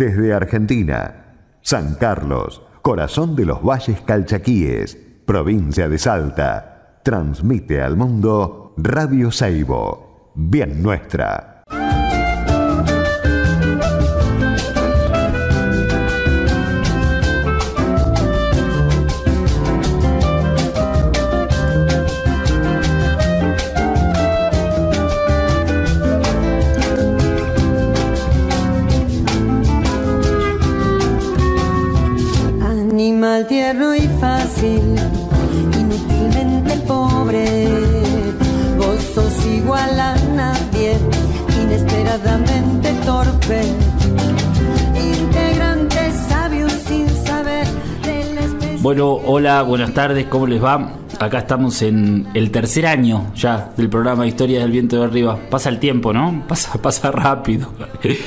Desde Argentina, San Carlos, corazón de los valles calchaquíes, provincia de Salta, transmite al mundo Radio Seibo, bien nuestra. Hola, buenas tardes, ¿cómo les va? Acá estamos en el tercer año ya del programa Historia del Viento de Arriba. Pasa el tiempo, ¿no? Pasa, pasa rápido.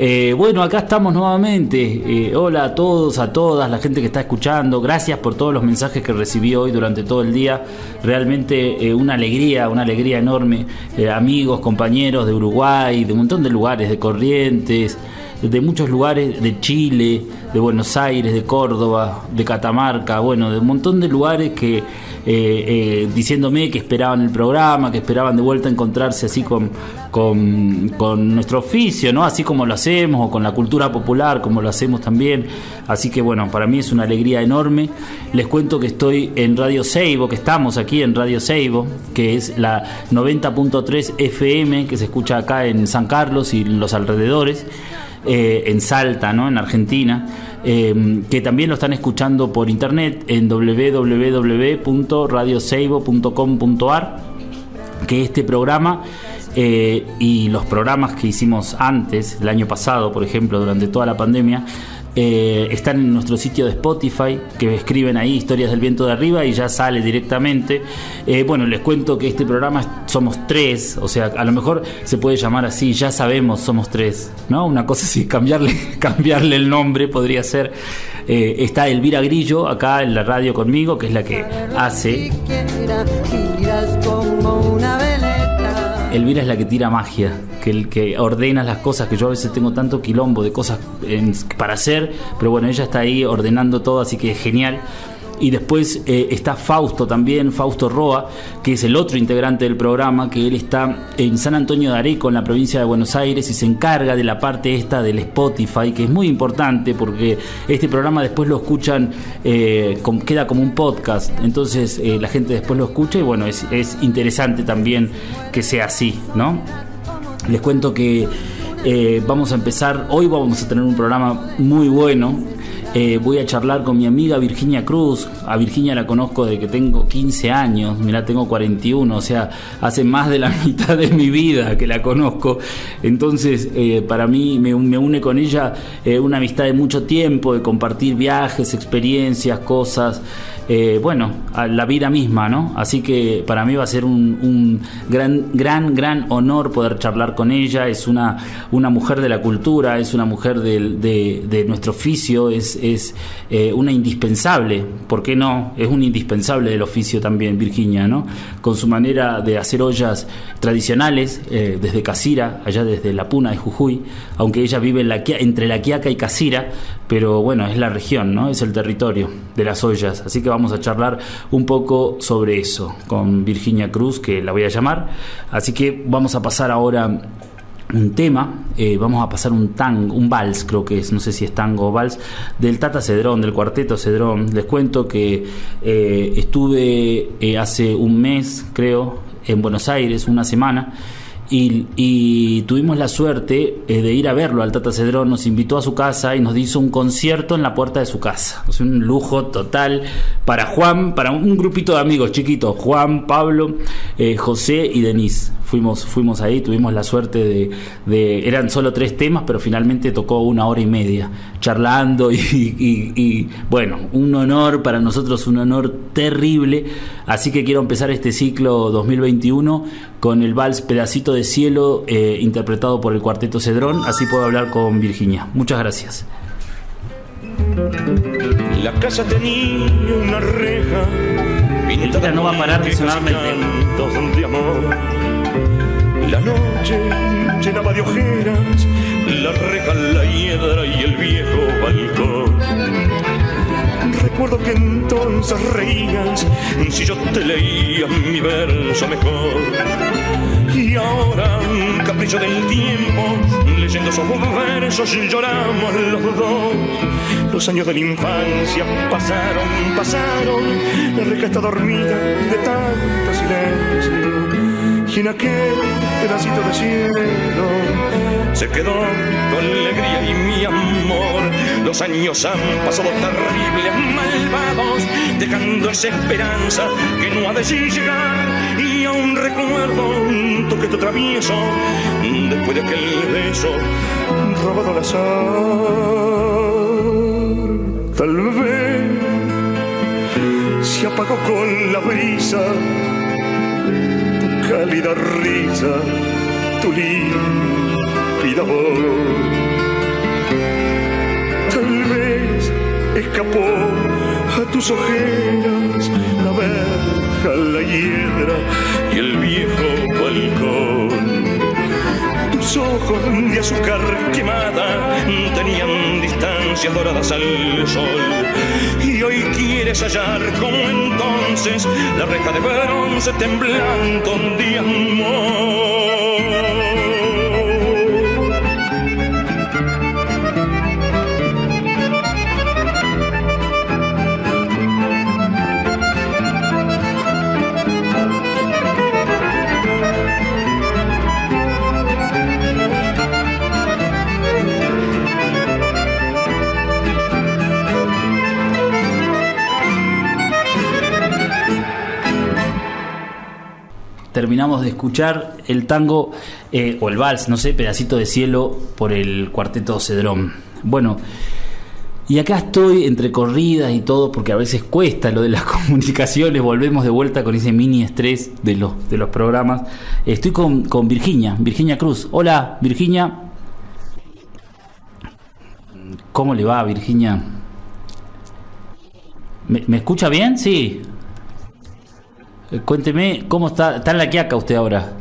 Eh, bueno, acá estamos nuevamente. Eh, hola a todos, a todas, la gente que está escuchando. Gracias por todos los mensajes que recibí hoy durante todo el día. Realmente eh, una alegría, una alegría enorme. amigos, compañeros de Uruguay, de un montón de lugares, de Corrientes, de muchos lugares de Chile, de Buenos Aires, de Córdoba, de Catamarca, bueno, de un montón de lugares que eh, eh, diciéndome que esperaban el programa, que esperaban de vuelta encontrarse así con, con, nuestro oficio, ¿no? Así como lo hacemos, o con la cultura popular, como lo hacemos también. Así que bueno, para mí es una alegría enorme. Les cuento que estoy en Radio Seibo, que estamos aquí en Radio Seibo, que es la 90.3 FM, que se escucha acá en San Carlos y los alrededores. Eh, en Salta, ¿no? en Argentina, eh, que también lo están escuchando por internet en www.radioseibo.com.ar, que este programa eh, y los programas que hicimos antes, el año pasado, por ejemplo, durante toda la pandemia, eh, están en nuestro sitio de Spotify, que escriben ahí historias del viento de arriba y ya sale directamente. Eh, bueno, les cuento que este programa somos tres, o sea, a lo mejor se puede llamar así, ya sabemos, somos tres, ¿no? Una cosa así, cambiarle, cambiarle el nombre podría ser. Eh, está Elvira Grillo acá en la radio conmigo, que es la que hace. Elvira es la que tira magia que que ordena las cosas, que yo a veces tengo tanto quilombo de cosas para hacer, pero bueno, ella está ahí ordenando todo, así que es genial. Y después eh, está Fausto también, Fausto Roa, que es el otro integrante del programa, que él está en San Antonio de Areco, en la provincia de Buenos Aires, y se encarga de la parte esta del Spotify, que es muy importante porque este programa después lo escuchan, eh, queda como un podcast, entonces eh, la gente después lo escucha y bueno, es interesante también que sea así, ¿no? Les cuento que eh, vamos a empezar, hoy vamos a tener un programa muy bueno. Eh, voy a charlar con mi amiga Virginia Cruz. A Virginia la conozco desde que tengo 15 años, mira, tengo 41, o sea, hace más de la mitad de mi vida que la conozco. Entonces, eh, para mí me, une con ella una amistad de mucho tiempo, de compartir viajes, experiencias, cosas. Eh, bueno, a la vida misma, ¿no? Así que para mí va a ser un, gran, gran, gran honor poder charlar con ella. Es una, una mujer de la cultura, es una mujer de, nuestro oficio, es, es eh, una indispensable, ¿por qué no? Es un indispensable del oficio también, Virginia, ¿no? Con su manera de hacer ollas tradicionales, eh, desde Casira, allá desde La Puna de Jujuy, aunque ella vive en la, entre La Quiaca y Casira, pero bueno, es la región, ¿no? Es el territorio de las ollas. Así que vamos a charlar un poco sobre eso con Virginia Cruz, que la voy a llamar. Así que vamos a pasar ahora un tema, eh, vamos a pasar un tango, un vals creo que es, no sé si es tango o vals, del Tata Cedrón, del cuarteto Cedrón. Les cuento que eh, estuve eh, hace un mes, creo, en Buenos Aires, una semana, y, tuvimos la suerte eh, de ir a verlo al Tata Cedrón, nos invitó a su casa y nos hizo un concierto en la puerta de su casa. Es un lujo total para Juan, para un grupito de amigos chiquitos, Juan, Pablo, eh, José y Denise. Fuimos, fuimos ahí, tuvimos la suerte de, Eran solo tres temas, pero finalmente tocó una hora y media, charlando y bueno, un honor para nosotros, un honor terrible. Así que quiero empezar este ciclo 2021 con el vals Pedacito de Cielo, eh, interpretado por el Cuarteto Cedrón. Así puedo hablar con Virginia. Muchas gracias. La casa tenía una reja. Pintada no va a parar de sonarme. La noche llenaba de ojeras la reja, la hiedra y el viejo balcón. Recuerdo que entonces reías si yo te leía mi verso mejor. Ahora, capricho del tiempo, leyendo esos versos lloramos los dos. Los años de la infancia pasaron, pasaron, la reja está dormida de tanto silencio. Y en aquel pedacito de cielo se quedó tu alegría y mi amor. Los años han pasado terribles, malvados, dejando esa esperanza que no ha de llegar. Aún recuerdo un toque te travieso después de aquel beso robado al azar. Tal vez se apagó con la brisa tu cálida risa, tu límpida voz. Tal vez escapó a tus ojeras la la hiedra y el viejo balcón. Tus ojos de azúcar quemada tenían distancias doradas al sol. Y hoy quieres hallar como entonces la reja de bronce temblando de amor. Terminamos de escuchar el tango eh, o el vals, no sé, pedacito de cielo por el cuarteto Cedrón. Bueno, y acá estoy entre corridas y todo, porque a veces cuesta lo de las comunicaciones, volvemos de vuelta con ese mini estrés de los, de los programas. Estoy con, con Virginia, Virginia Cruz. Hola, Virginia. ¿Cómo le va, Virginia? ¿Me, ¿me escucha bien? Sí. Eh, Cuénteme, ¿cómo está? ¿Está en la quiaca usted ahora?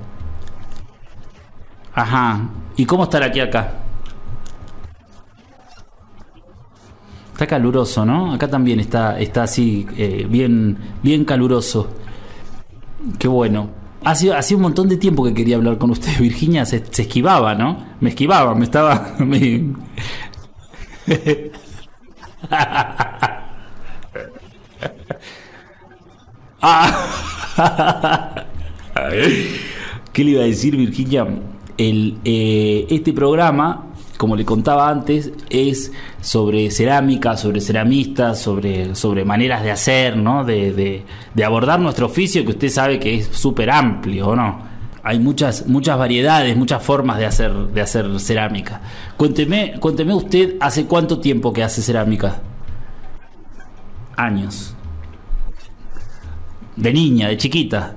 Ajá. ¿Y cómo está la quiaca? Está caluroso, ¿no? Acá también está, está así, eh, bien, bien caluroso. Qué bueno. Hace, un montón de tiempo que quería hablar con usted, Virginia. Se, se esquivaba, ¿no? Me esquivaba, me estaba. me- ¿Qué le iba a decir, Virginia? Eh, este programa, como le contaba antes, es sobre cerámica, sobre ceramistas, sobre, sobre maneras de hacer, ¿no? De, de- abordar nuestro oficio, que usted sabe que es súper amplio, ¿o no? Hay muchas, muchas variedades, muchas formas de hacer, de hacer cerámica. Cuénteme, cuénteme usted, ¿hace cuánto tiempo que hace cerámica? Años. De niña, de chiquita.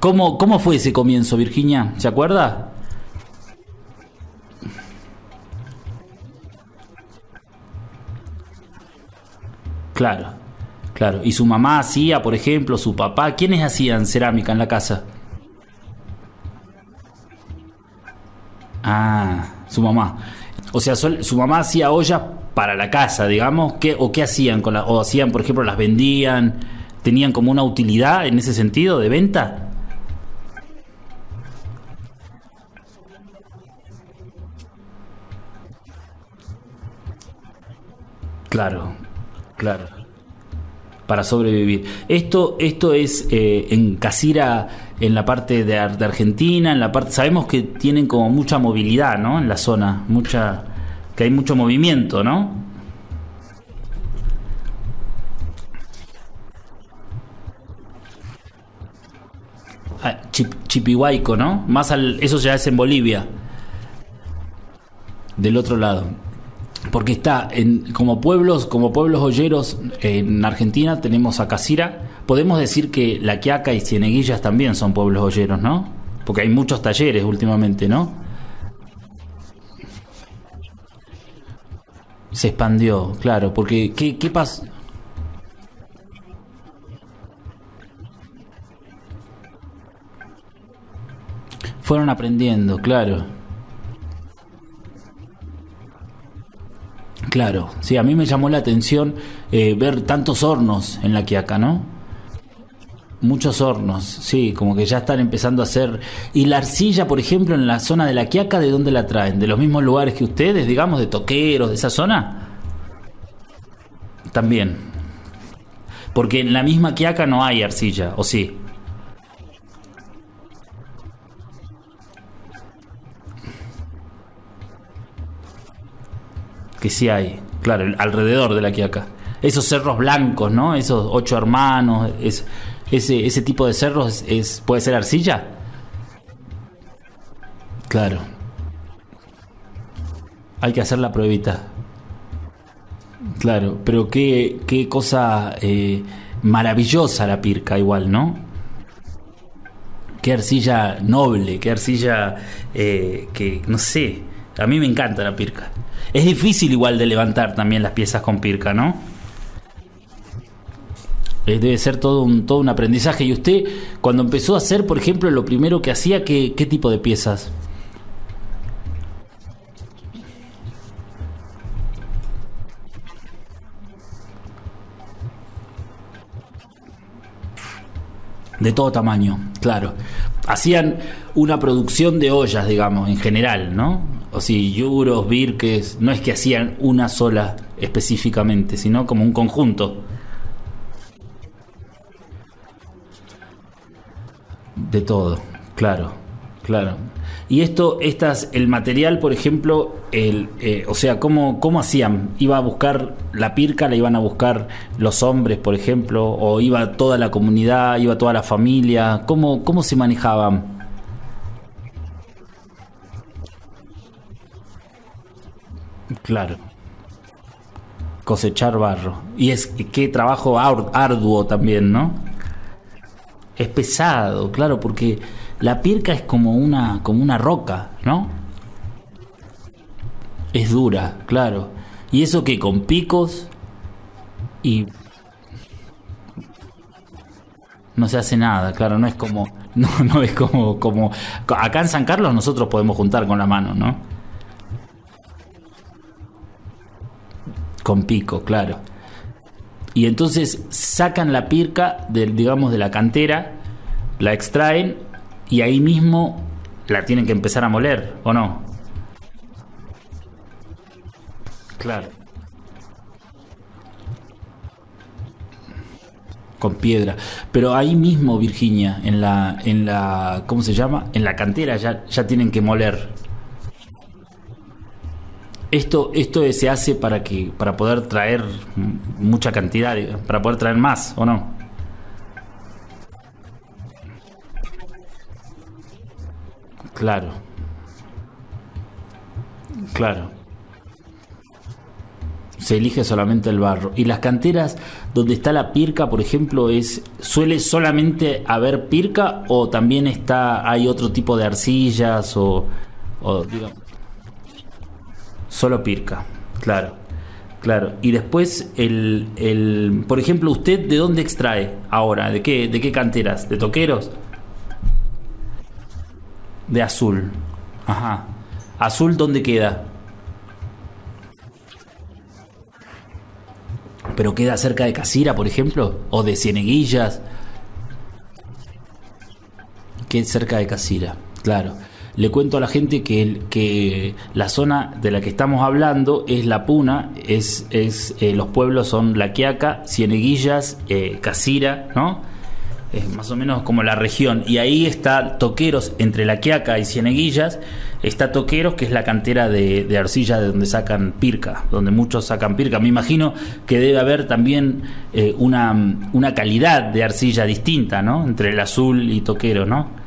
¿Cómo, ¿Cómo fue ese comienzo, Virginia? ¿Se acuerda? Claro, claro. ¿Y su mamá hacía, por ejemplo, su papá? ¿Quiénes hacían cerámica en la casa? Ah, su mamá. O sea, su mamá hacía ollas para la casa, digamos. ¿Qué, ¿O qué hacían con la, O hacían, por ejemplo, las vendían. ¿Tenían como una utilidad en ese sentido de venta? Claro, claro. Para sobrevivir. Esto, esto es eh, en Casira, en la parte de, de Argentina, en la parte. Sabemos que tienen como mucha movilidad, ¿no? En la zona, mucha, que hay mucho movimiento, ¿no? Ah, Chip- Chipihuayco, ¿no? Más al, eso ya es en Bolivia, del otro lado porque está en, como pueblos como pueblos olleros en Argentina tenemos a Casira podemos decir que La Quiaca y Cieneguillas también son pueblos olleros ¿no? porque hay muchos talleres últimamente ¿no? Se expandió claro porque ¿qué, qué pasa? fueron aprendiendo claro Claro, sí, a mí me llamó la atención eh, ver tantos hornos en la Quiaca, ¿no? Muchos hornos, sí, como que ya están empezando a hacer. ¿Y la arcilla, por ejemplo, en la zona de la Quiaca, de dónde la traen? ¿De los mismos lugares que ustedes, digamos, de toqueros, de esa zona? También. Porque en la misma Quiaca no hay arcilla, ¿o sí? que sí hay, claro, alrededor de la Quiaca. Esos cerros blancos, ¿no? Esos ocho hermanos, es, ese, ese tipo de cerros es, puede ser arcilla. Claro. Hay que hacer la pruebita. Claro, pero qué, qué cosa eh, maravillosa la pirca igual, ¿no? Qué arcilla noble, qué arcilla eh, que, no sé, a mí me encanta la pirca. Es difícil igual de levantar también las piezas con pirca, ¿no? Debe ser todo un, todo un aprendizaje. ¿Y usted, cuando empezó a hacer, por ejemplo, lo primero que hacía, qué, qué tipo de piezas? De todo tamaño, claro. Hacían una producción de ollas, digamos, en general, ¿no? o si yuros, birques, no es que hacían una sola específicamente, sino como un conjunto. De todo, claro, claro. Y esto, estas, el material, por ejemplo, el, eh, o sea, ¿cómo, ¿cómo hacían? ¿Iba a buscar la pirca, la iban a buscar los hombres, por ejemplo? ¿O iba toda la comunidad, iba toda la familia? ¿Cómo, cómo se manejaban? Claro. Cosechar barro. Y es qué trabajo arduo también, ¿no? Es pesado, claro, porque la pirca es como una, como una roca, ¿no? Es dura, claro. Y eso que con picos y no se hace nada, claro, no es como no no es como como acá en San Carlos nosotros podemos juntar con la mano, ¿no? Con pico, claro. Y entonces sacan la pirca del, digamos, de la cantera, la extraen y ahí mismo la tienen que empezar a moler, ¿o no? Claro. Con piedra. Pero ahí mismo, Virginia, en la, en la, ¿cómo se llama? En la cantera ya, ya tienen que moler. Esto, esto se hace para que para poder traer mucha cantidad, para poder traer más, ¿o no? Claro. Claro. Se elige solamente el barro. Y las canteras donde está la pirca, por ejemplo, es suele solamente haber pirca o también está hay otro tipo de arcillas o, Solo Pirca, claro. Claro. Y después, el, el, por ejemplo, ¿usted de dónde extrae ahora? ¿De qué, ¿De qué canteras? ¿De toqueros? De azul. Ajá. ¿Azul dónde queda? ¿Pero queda cerca de Casira, por ejemplo? ¿O de Cieneguillas? Que cerca de Casira, claro le cuento a la gente que, que la zona de la que estamos hablando es La Puna, es, es eh, los pueblos son La Quiaca, Cieneguillas, eh, Casira, ¿no? Es más o menos como la región. Y ahí está Toqueros, entre La Quiaca y Cieneguillas, está Toqueros, que es la cantera de, arcilla de donde sacan pirca, donde muchos sacan pirca. Me imagino que debe haber también eh, una, una calidad de arcilla distinta, ¿no? Entre el azul y Toquero, ¿no?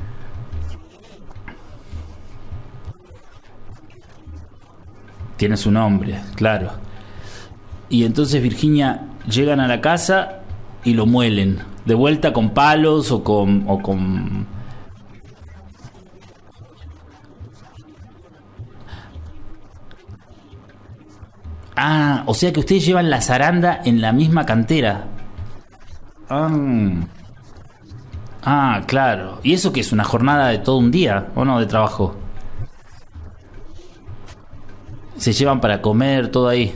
Tiene su nombre, claro. Y entonces Virginia llegan a la casa y lo muelen. De vuelta con palos o con. O con Ah, o sea que ustedes llevan la zaranda en la misma cantera. Ah, ah claro. ¿Y eso que es una jornada de todo un día o no de trabajo? Se llevan para comer, todo ahí.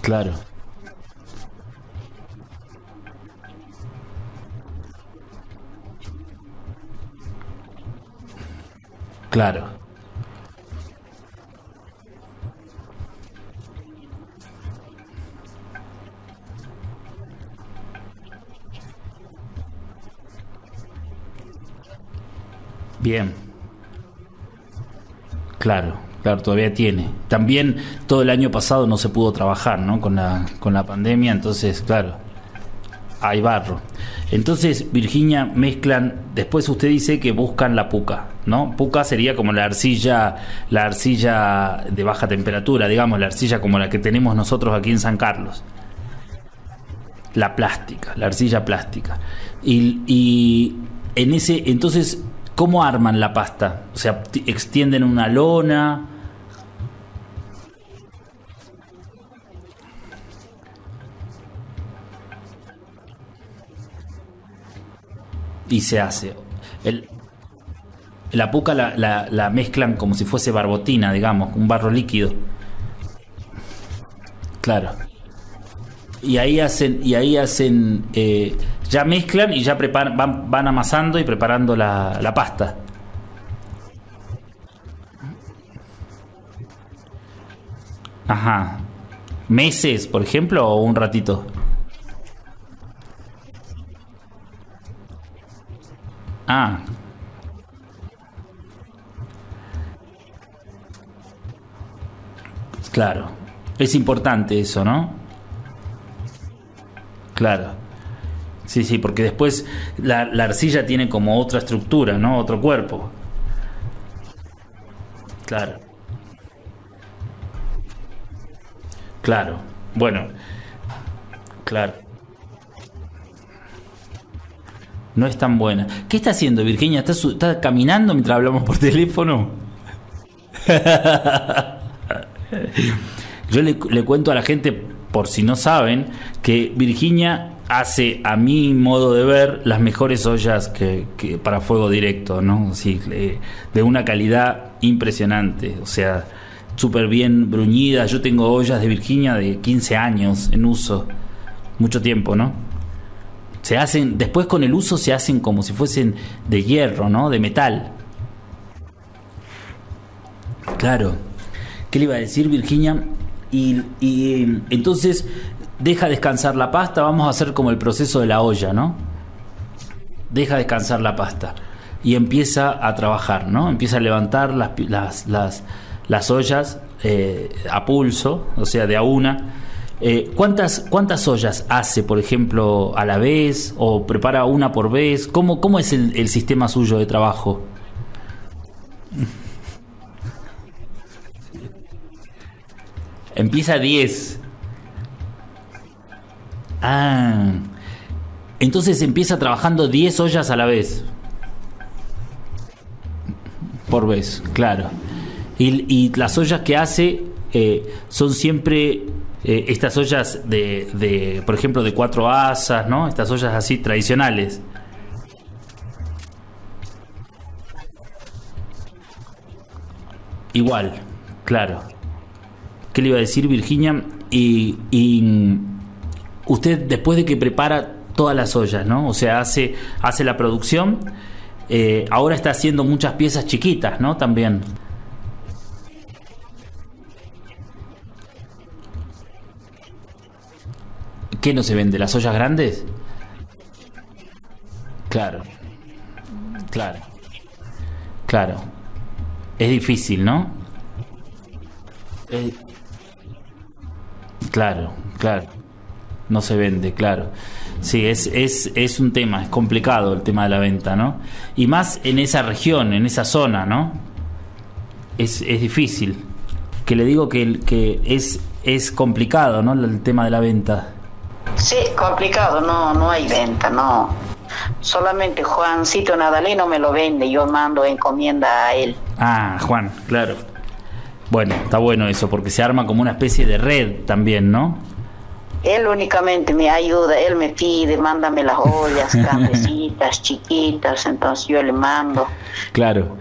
Claro. Claro. Bien. Claro, claro, todavía tiene. También todo el año pasado no se pudo trabajar, ¿no? Con la, con la pandemia, entonces, claro, hay barro. Entonces, Virginia, mezclan, después usted dice que buscan la puca, ¿no? Puca sería como la arcilla, la arcilla de baja temperatura, digamos, la arcilla como la que tenemos nosotros aquí en San Carlos. La plástica, la arcilla plástica. Y, y en ese, entonces, ¿cómo arman la pasta? O sea, extienden una lona. y se hace. El, la puca la mezclan como si fuese barbotina, digamos, un barro líquido. Claro. Y ahí hacen, y ahí hacen, eh, ya mezclan y ya preparan, van, van amasando y preparando la, la pasta. Ajá. ¿Meses, por ejemplo, o un ratito? Ah. Claro. Es importante eso, ¿no? Claro. Sí, sí, porque después la, la arcilla tiene como otra estructura, ¿no? Otro cuerpo. Claro. Claro. Bueno. Claro. No es tan buena. ¿Qué está haciendo Virginia? ¿Está, está caminando mientras hablamos por teléfono? Yo le cuento a la gente, por si no saben, que Virginia hace, a mi modo de ver, las mejores ollas para fuego directo, ¿no? Sí, le- de una calidad impresionante. O sea, súper bien bruñidas. Yo tengo ollas de Virginia de 15 años en uso. Mucho tiempo, ¿no? Se hacen, después con el uso se hacen como si fuesen de hierro, ¿no? De metal. Claro. ¿Qué le iba a decir Virginia? Y, y, entonces deja descansar la pasta, vamos a hacer como el proceso de la olla, ¿no? Deja descansar la pasta y empieza a trabajar, ¿no? Empieza a levantar las, las, las, las ollas eh, a pulso, o sea, de a una. Eh, ¿cuántas, ¿Cuántas ollas hace, por ejemplo, a la vez o prepara una por vez? ¿Cómo, cómo es el, el sistema suyo de trabajo? Empieza a 10. Ah. Entonces empieza trabajando 10 ollas a la vez. Por vez, claro. Y, las ollas que hace eh, son siempre eh, estas ollas de, de, por ejemplo, de cuatro asas, ¿no? Estas ollas así tradicionales. Igual, claro. ¿Qué le iba a decir Virginia? Y, usted después de que prepara todas las ollas, ¿no? O sea, hace, hace la producción, eh, ahora está haciendo muchas piezas chiquitas, ¿no? También. ¿Qué no se vende? ¿Las ollas grandes? Claro. Claro. Claro. Es difícil, ¿no? Claro, claro. No se vende, claro. Sí, es, es, es un tema, es complicado el tema de la venta, ¿no? Y más en esa región, en esa zona, ¿no? Es, es difícil. Que le digo que, que es, es complicado, ¿no? El tema de la venta. Sí, complicado, no, no hay venta, no. Solamente Juancito Nadaleno me lo vende, yo mando encomienda a él. Ah, Juan, claro. Bueno, está bueno eso, porque se arma como una especie de red también, ¿no? Él únicamente me ayuda, él me pide, mándame las ollas, cafecitas, chiquitas, entonces yo le mando. Claro.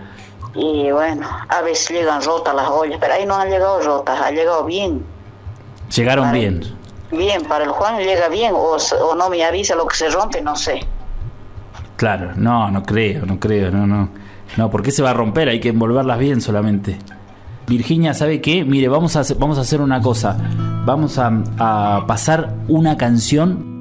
Y bueno, a veces llegan rotas las ollas, pero ahí no han llegado rotas, ha llegado bien. Llegaron Para- bien. Bien, para el Juan llega bien o, o no me avisa lo que se rompe, no sé. Claro, no, no creo, no creo, no, no. No, ¿por qué se va a romper? Hay que envolverlas bien solamente. Virginia, ¿sabe qué? Mire, vamos a hacer, vamos a hacer una cosa. Vamos a, a pasar una canción.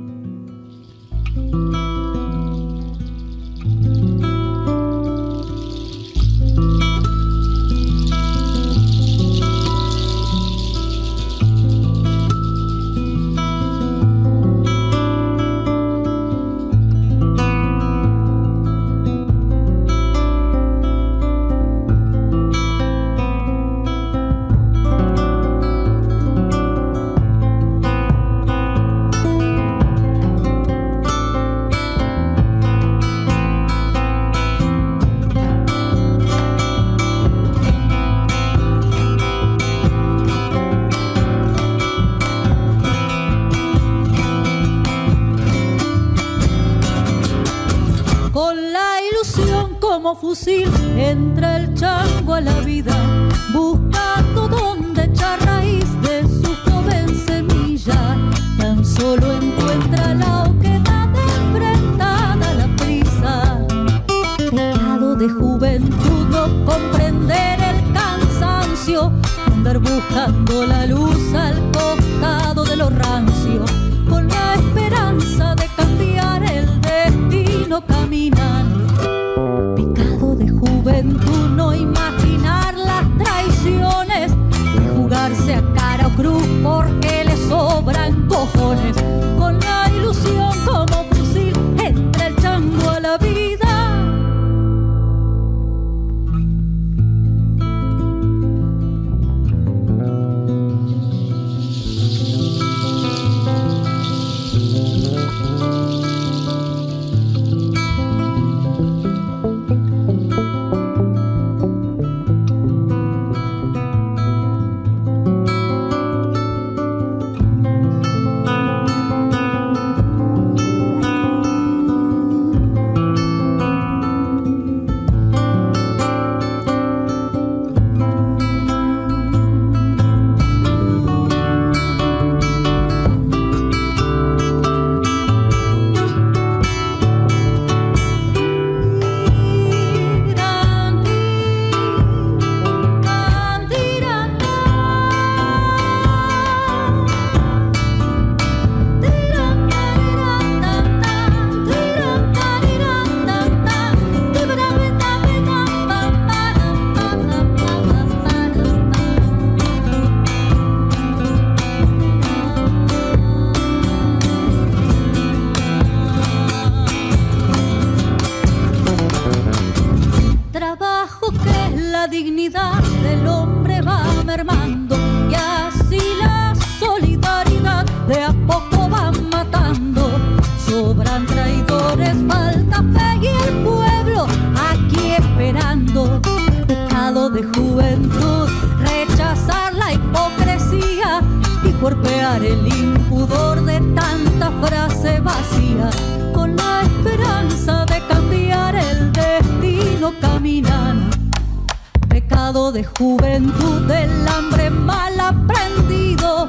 Pecado de juventud, del hambre mal aprendido.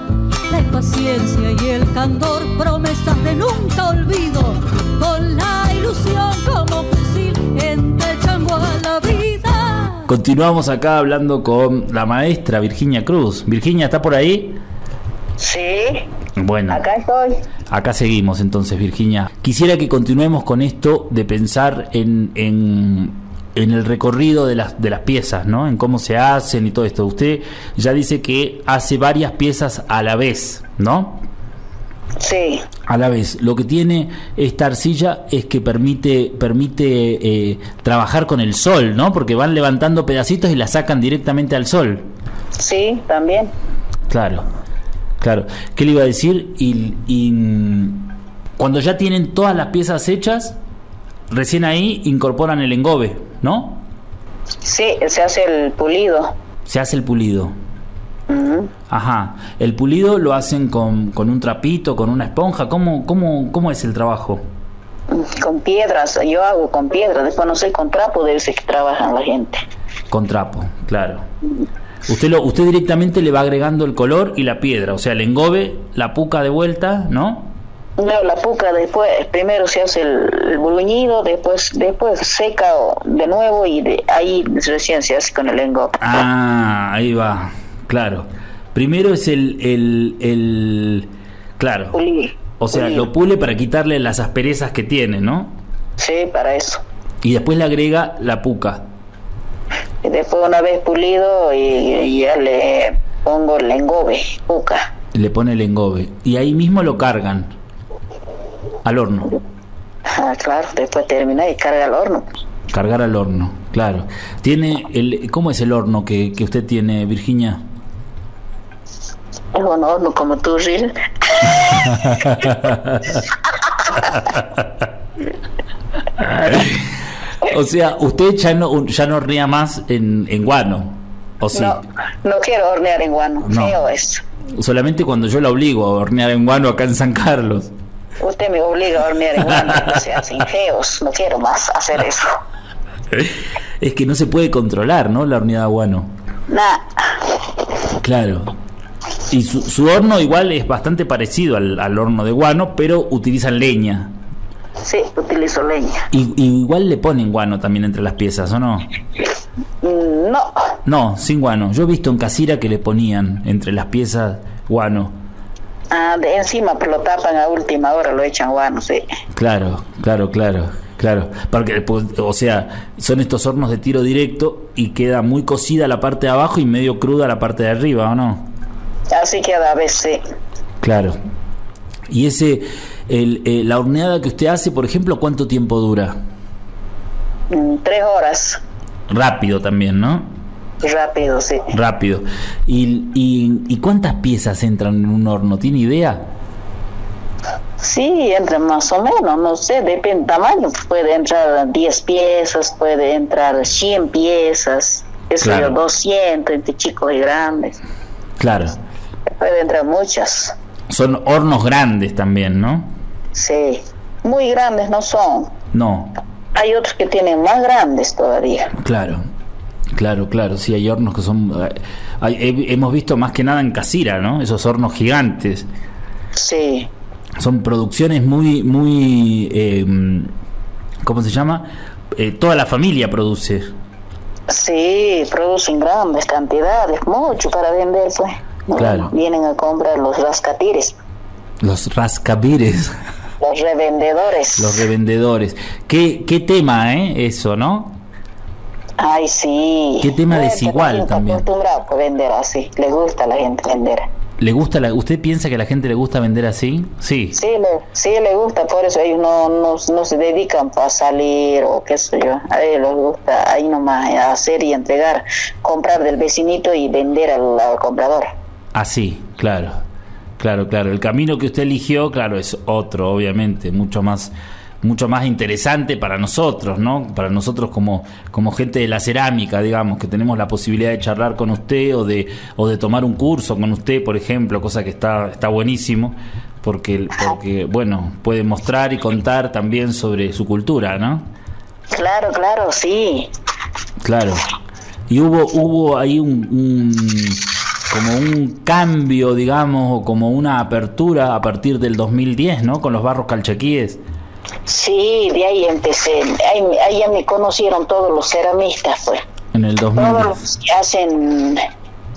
La impaciencia y el candor, promesas de nunca olvido. Con la ilusión como fusil entre el chango a la vida. Continuamos acá hablando con la maestra Virginia Cruz. Virginia, ¿está por ahí? Sí, Bueno. acá estoy. Acá seguimos entonces, Virginia. Quisiera que continuemos con esto de pensar en, en, en el recorrido de las, de las piezas, ¿no? En cómo se hacen y todo esto. Usted ya dice que hace varias piezas a la vez, ¿no? Sí, A la vez. Lo que tiene esta arcilla es que permite, permite eh, trabajar con el sol, ¿no? Porque van levantando pedacitos y la sacan directamente al sol. sí, también. Claro, claro. ¿Qué le iba a decir? Y, y, mm, cuando ya tienen todas las piezas hechas, recién ahí incorporan el engobe, ¿no? Sí, se hace el pulido. Se hace el pulido. Ujú. Ajá. El pulido lo hacen con, con un trapito, con una esponja. ¿Cómo, cómo, ¿Cómo es el trabajo? Con piedras, yo hago con piedras, después no sé, con trapo debe ser que trabajan la gente. Con trapo, claro. Usted, lo, usted directamente le va agregando el color y la piedra, o sea, el engobe, la puca de vuelta, ¿no? No, la puca después, primero se hace el, el bruñido, después después seca de nuevo y de, ahí recién se hace con el engobe. Ah, ahí va, claro. Primero es el, el, el claro. Pulir. O sea, pulir. lo pule para quitarle las asperezas que tiene, ¿no? Sí, para eso. Y después le agrega la puca. Y después una vez pulido y, y ya le pongo el engobe, puca. Le pone el engobe. Y ahí mismo lo cargan al horno. Ah, claro, después termina y carga al horno. Cargar al horno, claro. Tiene el, ¿Cómo es el horno que, que usted tiene, Virginia? Es un horno como tú, Ril. O sea, usted ya no, ya no hornea más en, en guano. ¿O sí? No, no quiero hornear en guano, No. feo es. Solamente cuando yo la obligo a hornear en guano acá en San Carlos. Usted me obliga a hornear en guano, o sea, sin feos, no quiero más hacer eso. Es que no se puede controlar, ¿no? La horneada guano. Nah, Claro. Y su, su horno igual es bastante parecido al, al horno de guano, pero utilizan leña. sí, utilizo leña. Y, y igual le ponen guano también entre las piezas, ¿o no? Mm, No, No, sin guano. Yo he visto en Casira que le ponían entre las piezas guano. Ah, de encima pues, lo tapan a última hora, lo echan guano, sí. Claro, claro, claro, claro. Porque, pues, o sea, son estos hornos de tiro directo y queda muy cocida la parte de abajo y medio cruda la parte de arriba, ¿o no? Así queda a veces. Claro. Y ese, el, eh, la horneada que usted hace, por ejemplo, ¿cuánto tiempo dura? Mm, tres horas, Rápido también, ¿no? Rápido, sí. Rápido. ¿Y, y, y cuántas piezas entran en un horno? ¿Tiene idea? Sí, entra más o menos, no sé, depende del tamaño. Puede entrar 10 piezas, puede entrar 100 piezas, eso Claro. yo, 200 entre chicos y grandes. Claro. Puede entrar muchas, Son hornos grandes también, ¿no? sí. Muy grandes no son. No. Hay otros que tienen más grandes todavía. Claro, claro, claro. Sí, hay hornos que son. eh, hay- he- hemos visto más que nada en Casira, ¿no? Esos hornos gigantes. Sí, Son producciones muy, muy. eh, ¿Cómo se llama? Eh, toda la familia produce. sí, producen grandes cantidades, mucho para vender, pues. Claro. Vienen a comprar los rascatires, Los rascabires, los revendedores. los revendedores. ¿Qué, qué tema, eh? Eso, ¿no? Ay, sí. Qué tema desigual también. acostumbrada a vender así. Le gusta a la gente vender. ¿Le gusta la, ¿Usted piensa que a la gente le gusta vender así? Sí. Sí, le, sí le gusta, por eso ellos no, no, no se dedican para salir o qué sé yo. A ellos les gusta ahí nomás eh, hacer y entregar, comprar del vecinito y vender al, al comprador. Así, claro. Claro, claro. El camino que usted eligió, claro, es otro, obviamente, mucho más mucho más interesante para nosotros, ¿no? Para nosotros como, como gente de la cerámica, digamos, que tenemos la posibilidad de charlar con usted o de, o de tomar un curso con usted, por ejemplo, cosa que está, está buenísimo, porque, porque, bueno, puede mostrar y contar también sobre su cultura, ¿no? Claro, claro, sí. Claro. Y hubo, hubo ahí un, un- como un cambio, digamos, o como una apertura a partir del 2010, ¿no? Con los barros calchaquíes. Sí, de ahí empecé. Ahí, ahí ya me conocieron todos los ceramistas, pues. En el Todos 2010. los que hacen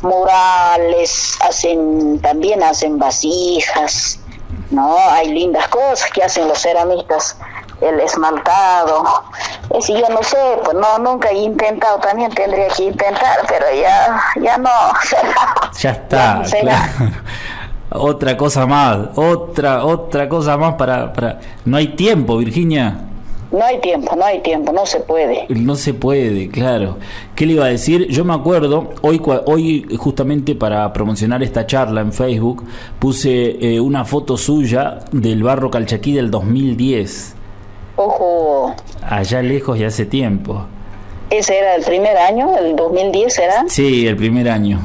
murales, hacen también hacen vasijas, ¿no? Hay lindas cosas que hacen los ceramistas, el esmaltado. Ese yo no sé, pues no, nunca he intentado, también tendría que intentar, pero ya, ya no. Ya está, no sé. claro. Otra cosa más, otra, otra cosa más para, para... No hay tiempo, Virginia. No hay tiempo, no hay tiempo, no se puede. No se puede, claro. ¿Qué le iba a decir? Yo me acuerdo, hoy, hoy justamente para promocionar esta charla en Facebook, puse eh, una foto suya del barro calchaquí del 2010, Ojo, allá lejos y hace tiempo. ese era el primer año, el 2010 era. Sí, el primer año.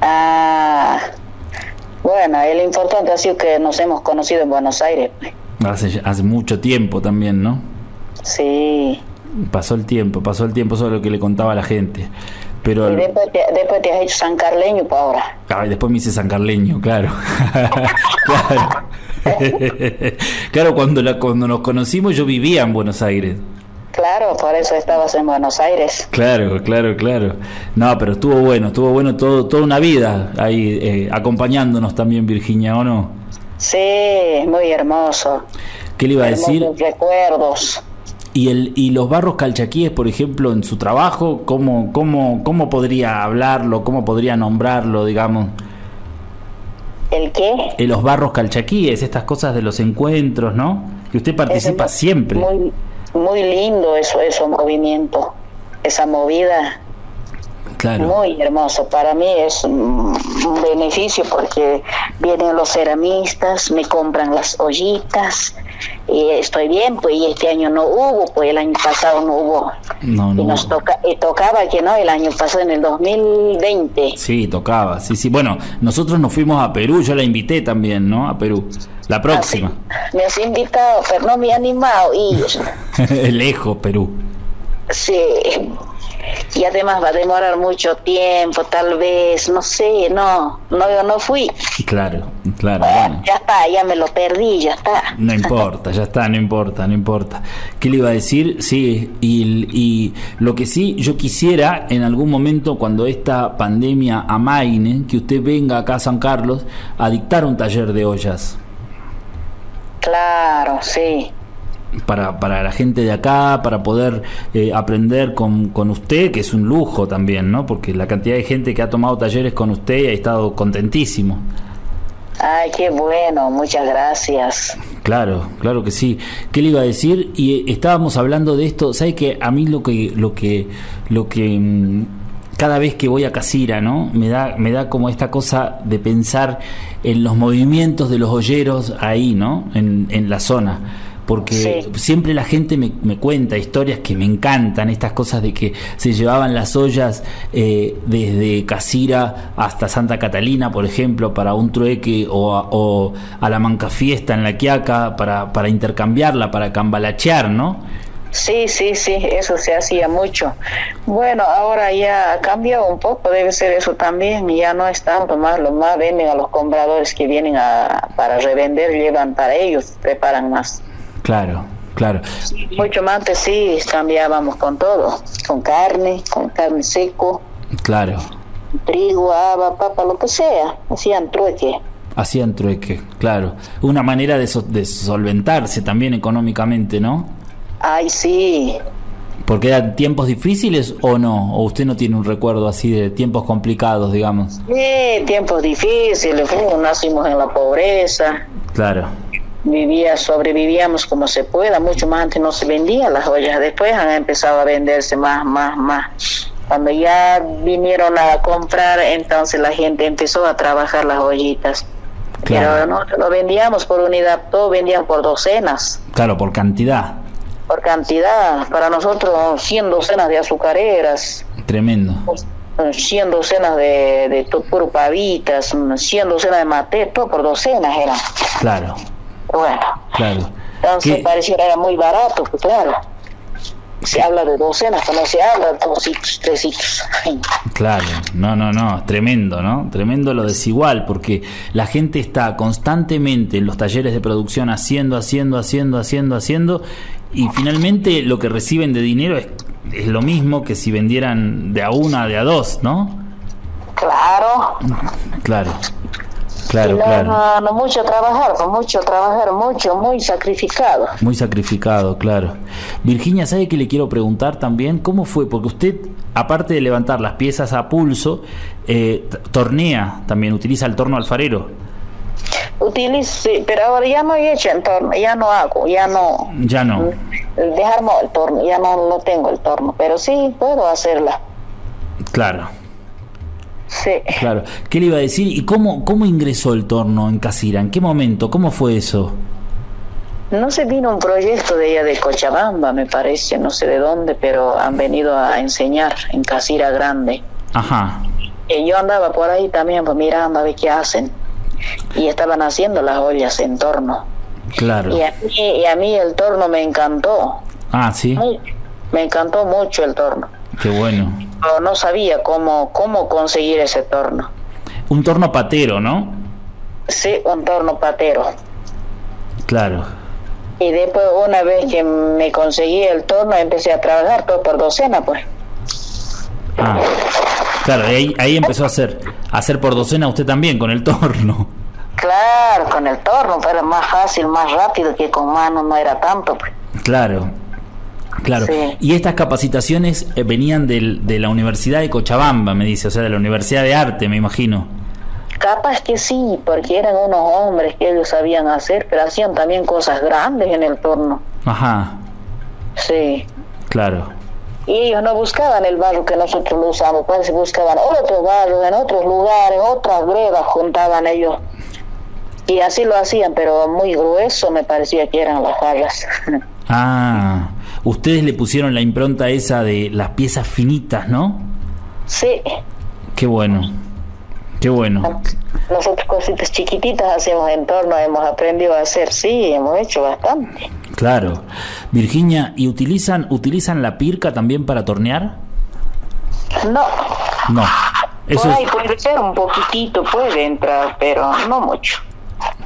Ah, bueno, el importante ha sido que nos hemos conocido en Buenos Aires. pues. Hace, hace mucho tiempo también, ¿no? Sí. Pasó el tiempo, pasó el tiempo, eso es lo que le contaba a la gente. Pero Y después te, después te has hecho San Carleño para ahora. Ay, después me hice San Carleño, claro. claro. claro, cuando, la, cuando nos conocimos yo vivía en Buenos Aires. Claro, por eso estabas en Buenos Aires. Claro, claro, claro. No, pero estuvo bueno, estuvo bueno todo, toda una vida ahí eh, acompañándonos también, Virginia, ¿o no? Sí, muy hermoso. ¿Qué le iba a decir? Recuerdos. Y, el, y los barros calchaquíes, por ejemplo, en su trabajo, ¿cómo, cómo, ¿cómo podría hablarlo? ¿Cómo podría nombrarlo, digamos? ¿El qué? En los barros calchaquíes, estas cosas de los encuentros, ¿no? Que usted participa siempre. Muy, muy lindo eso, eso movimiento, esa movida. Claro. Muy hermoso. Para mí es un beneficio porque vienen los ceramistas, me compran las ollitas y estoy bien, pues y este año no hubo, pues el año pasado no hubo. No, no y nos toca, y tocaba que no, el año pasado en el 2020. Sí, tocaba, sí, sí. Bueno, nosotros nos fuimos a Perú, yo la invité también, ¿no? A Perú. La próxima. Me has invitado, pero no me he animado y Lejos, Perú. sí. Y además va a demorar mucho tiempo, tal vez, no sé, no, no, yo no fui. Claro, claro. Bueno. Ya está, ya me lo perdí, ya está. No importa, ya está, no importa, no importa. ¿Qué le iba a decir? Sí, y, y lo que sí, yo quisiera en algún momento, cuando esta pandemia amaine, que usted venga acá a San Carlos a dictar un taller de ollas. Claro, sí. Para, para la gente de acá, para poder eh, aprender con, con usted, que es un lujo también, ¿no? Porque la cantidad de gente que ha tomado talleres con usted ha estado contentísimo. Ay, qué bueno, muchas gracias. Claro, claro que sí. ¿Qué le iba a decir? Y eh, estábamos hablando de esto. ¿Sabe que a mí lo que lo que lo que mm, cada vez que voy a Casira, ¿no? Me da me da como esta cosa de pensar en los movimientos de los olleros ahí, ¿no? En, en la zona. Porque Sí. siempre la gente me, me cuenta historias que me encantan, estas cosas de que se llevaban las ollas eh, desde Casira hasta Santa Catalina, por ejemplo, para un trueque o a, o a la Manca Fiesta en la Quiaca para, para intercambiarla, para cambalachear, ¿no? Sí, sí, sí, eso se hacía mucho. Bueno, ahora ya ha cambiado un poco, debe ser eso también, ya no es tanto más, lo más venden a los compradores que vienen a, para revender, llevan para ellos, preparan más. Claro, claro. Mucho más antes sí cambiábamos con todo, con carne, con carne seco, Claro. trigo, haba, papa, lo que sea, hacían trueque. Hacían trueque, claro. Una manera de, so- de solventarse también económicamente, ¿no? Ay, sí, Porque eran tiempos difíciles o no, o usted no tiene un recuerdo así de tiempos complicados, digamos. sí, tiempos difíciles, nacimos en la pobreza, Claro, vivía, sobrevivíamos como se pueda, mucho más antes no se vendían las ollas, después han empezado a venderse más, más, más. Cuando ya vinieron a comprar, entonces la gente empezó a trabajar las ollitas. Claro. Pero no lo vendíamos por unidad, todo vendían por docenas, claro, por cantidad. Por cantidad. Para nosotros 100 docenas de azucareras, Tremendo. 100 docenas de, de puro pavitas, 100 docenas de maté, todo por docenas eran. Claro, Bueno, claro. entonces ¿Qué- pareciera era muy barato, pues claro. Se habla de docenas, pero no se habla de dositos, tresitos. Claro, no, no, no, tremendo, ¿no? Tremendo lo desigual, porque la gente está constantemente en los talleres de producción haciendo, haciendo, haciendo, haciendo, haciendo, y finalmente lo que reciben de dinero es, es lo mismo que si vendieran de a una, de a dos, ¿no? Claro. Claro, claro, claro. no, no mucho trabajar, con mucho trabajar, mucho, muy sacrificado. Muy sacrificado, claro. Virginia, ¿sabe que le quiero preguntar también? ¿Cómo fue? Porque usted, aparte de levantar las piezas a pulso, eh, tornea también, utiliza el torno alfarero. Utilizo, sí, pero ahora ya no he hecho en torno, ya no hago, ya no. Ya no. Dejarme el torno, ya no, no tengo el torno, pero sí puedo hacerla. Claro, Sí. claro. ¿Qué le iba a decir? ¿Y cómo, cómo ingresó el torno en Casira? ¿En qué momento? ¿Cómo fue eso? No se vino un proyecto de ella de Cochabamba, me parece, no sé de dónde, pero han venido a enseñar en Casira Grande. Ajá, Y yo andaba por ahí también, pues mirando a ver qué hacen. Y estaban haciendo las ollas en torno. claro. Y a mí, y a mí el torno me encantó. Ah, sí, Muy- me encantó mucho el torno. Qué bueno. Pero no sabía cómo, cómo conseguir ese torno. Un torno patero, ¿no? Sí, un torno patero. Claro. Y después, una vez que me conseguí el torno, empecé a trabajar todo por docena, pues. Ah, claro, ahí, ahí empezó a hacer, a hacer por docena usted también con el torno. Claro, con el torno, pero más fácil, más rápido que con mano no era tanto. Pues. Claro, claro. Sí. Y estas capacitaciones eh, venían del- de la Universidad de Cochabamba, me dice, o sea, de la Universidad de Arte, me imagino. Capaz que sí, porque eran unos hombres que ellos sabían hacer, pero hacían también cosas grandes en el torno. Ajá, Sí. claro. Y ellos no buscaban el barro que nosotros lo usamos, pues buscaban otro barro en otros lugares, otras grevas juntaban ellos. Y así lo hacían, pero muy grueso me parecía que eran las jarras. Ah, ustedes le pusieron la impronta esa de las piezas finitas, ¿no? sí, Qué bueno, qué bueno. nosotros cositas chiquititas hacemos en torno, hemos aprendido a hacer, sí, hemos hecho bastante. Claro. Virginia, ¿y utilizan, utilizan la pirca también para tornear? No, No. Eso por es- ahí puede ser un poquitito, puede entrar, pero no mucho.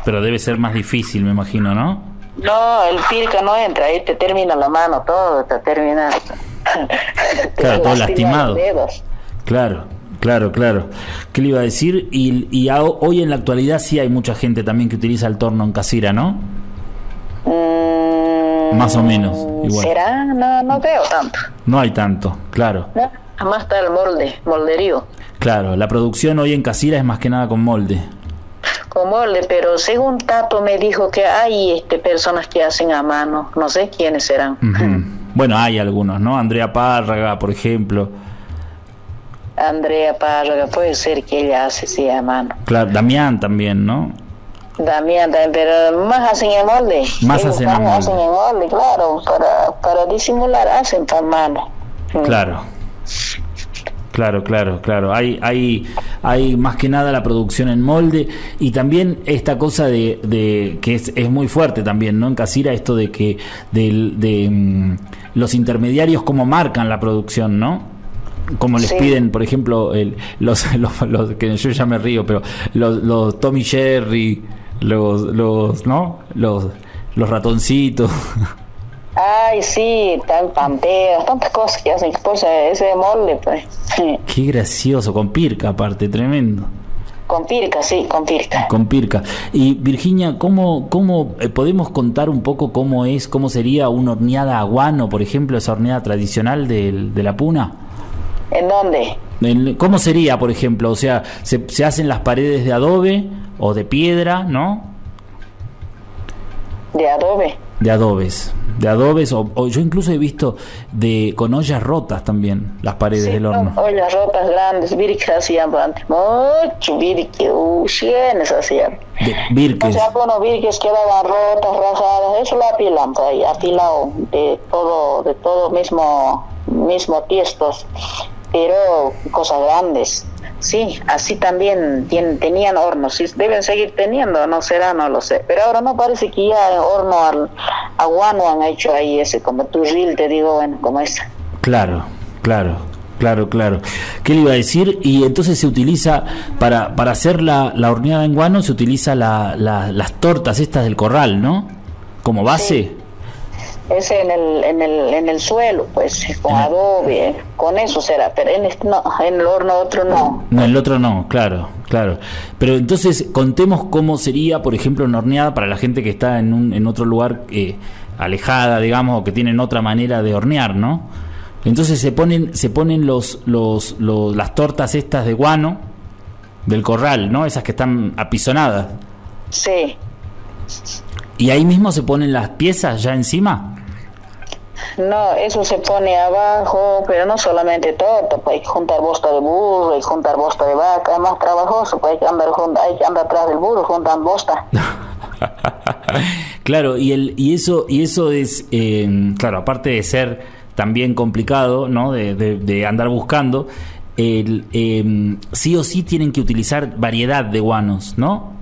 pero debe ser más difícil, me imagino, ¿no? No, el pirca no entra, ahí te termina la mano todo, te termina... te Claro, todo lastima lastimado. Claro, claro, claro. ¿Qué le iba a decir? Y, y a- hoy en la actualidad sí hay mucha gente también que utiliza el torno en casira, ¿no? Mm, Más o menos, igual. ¿Será? No, no veo tanto. No hay tanto, claro. ¿no? Además está el molde, molderío. Claro, la producción hoy en casira es más que nada con molde. Con molde, pero según Tato me dijo que hay este, personas que hacen a mano. No sé quiénes serán. Bueno, hay algunos, ¿no? Andrea Párraga, por ejemplo. Andrea Párraga, puede ser que ella hace sí a mano. Claro, Damián también, ¿no? Damián también, pero más hacen en molde. Más hacen también molde. hacen en molde, claro. Para, para disimular hacen con mano. Claro. Claro, claro, claro. Hay, hay, hay más que nada la producción en molde y también esta cosa de, de que es, es muy fuerte también, ¿no? En Casira esto de que del- de, mm, los intermediarios como marcan la producción, ¿no? Como les Sí. piden, por ejemplo, el, los, los, los- que yo ya me río, pero los, los Tommy Jerry, los, los, ¿no? Los, los ratoncitos. Ay, sí, tan panteas, tantas cosas que hacen. Eh, ese molde, pues. Qué gracioso, con pirca aparte, tremendo. Con pirca, sí, con pirca. Con Pirca. Y Virginia, ¿cómo, cómo eh, podemos contar un poco cómo es, cómo sería una horneada a guano, por ejemplo, esa horneada tradicional de, la puna? ¿En dónde? En- ¿Cómo sería, por ejemplo? O sea, se, se hacen las paredes de adobe o de piedra, ¿no? De adobe. De adobes. De adobes, o, o yo incluso he visto de con ollas rotas también, las paredes Sí, del horno. no, ollas rotas grandes, virques hacían antes. Mucho virque, uh, cienes hacían. De O virques. sea, algunos virques quedaban rotas, rajadas, eso lo apilan por ahí, apilado de todo, de todo mismo, mismo tiestos, pero cosas grandes. Sí, así también tien- tenían hornos, sí, deben seguir teniendo, no será, no lo sé. Pero ahora no parece que ya horno al, a guano han hecho ahí ese, como turril, te digo, bueno, como esa. Claro, claro, claro, claro. ¿Qué le iba a decir? Y entonces se utiliza, para, para hacer la, la horneada en guano, se utiliza la, la- las tortas estas del corral, ¿no? Como base. Ese en el, en el, en el suelo, pues, con adobe, con eso será, pero en este no, en el horno otro no. No, el otro no, claro, claro. Pero entonces contemos cómo sería, por ejemplo, una horneada para la gente que está en, un, en otro lugar eh, alejada, digamos, o que tienen otra manera de hornear, ¿no? Entonces se ponen, se ponen los, los, los- las tortas estas de guano del corral, ¿no? Esas que están apisonadas. Sí, Y ahí mismo se ponen las piezas ya encima. no, eso se pone abajo, pero no solamente pues hay que juntar bosta de burro, hay que juntar bosta de vaca, es más trabajoso, pues hay que andar, hay que andar atrás del burro, juntan bosta. claro, y el y eso y eso es eh, claro, aparte de ser también complicado, ¿no? De, de- de andar buscando, el, eh, sí o sí tienen que utilizar variedad de guanos, ¿no?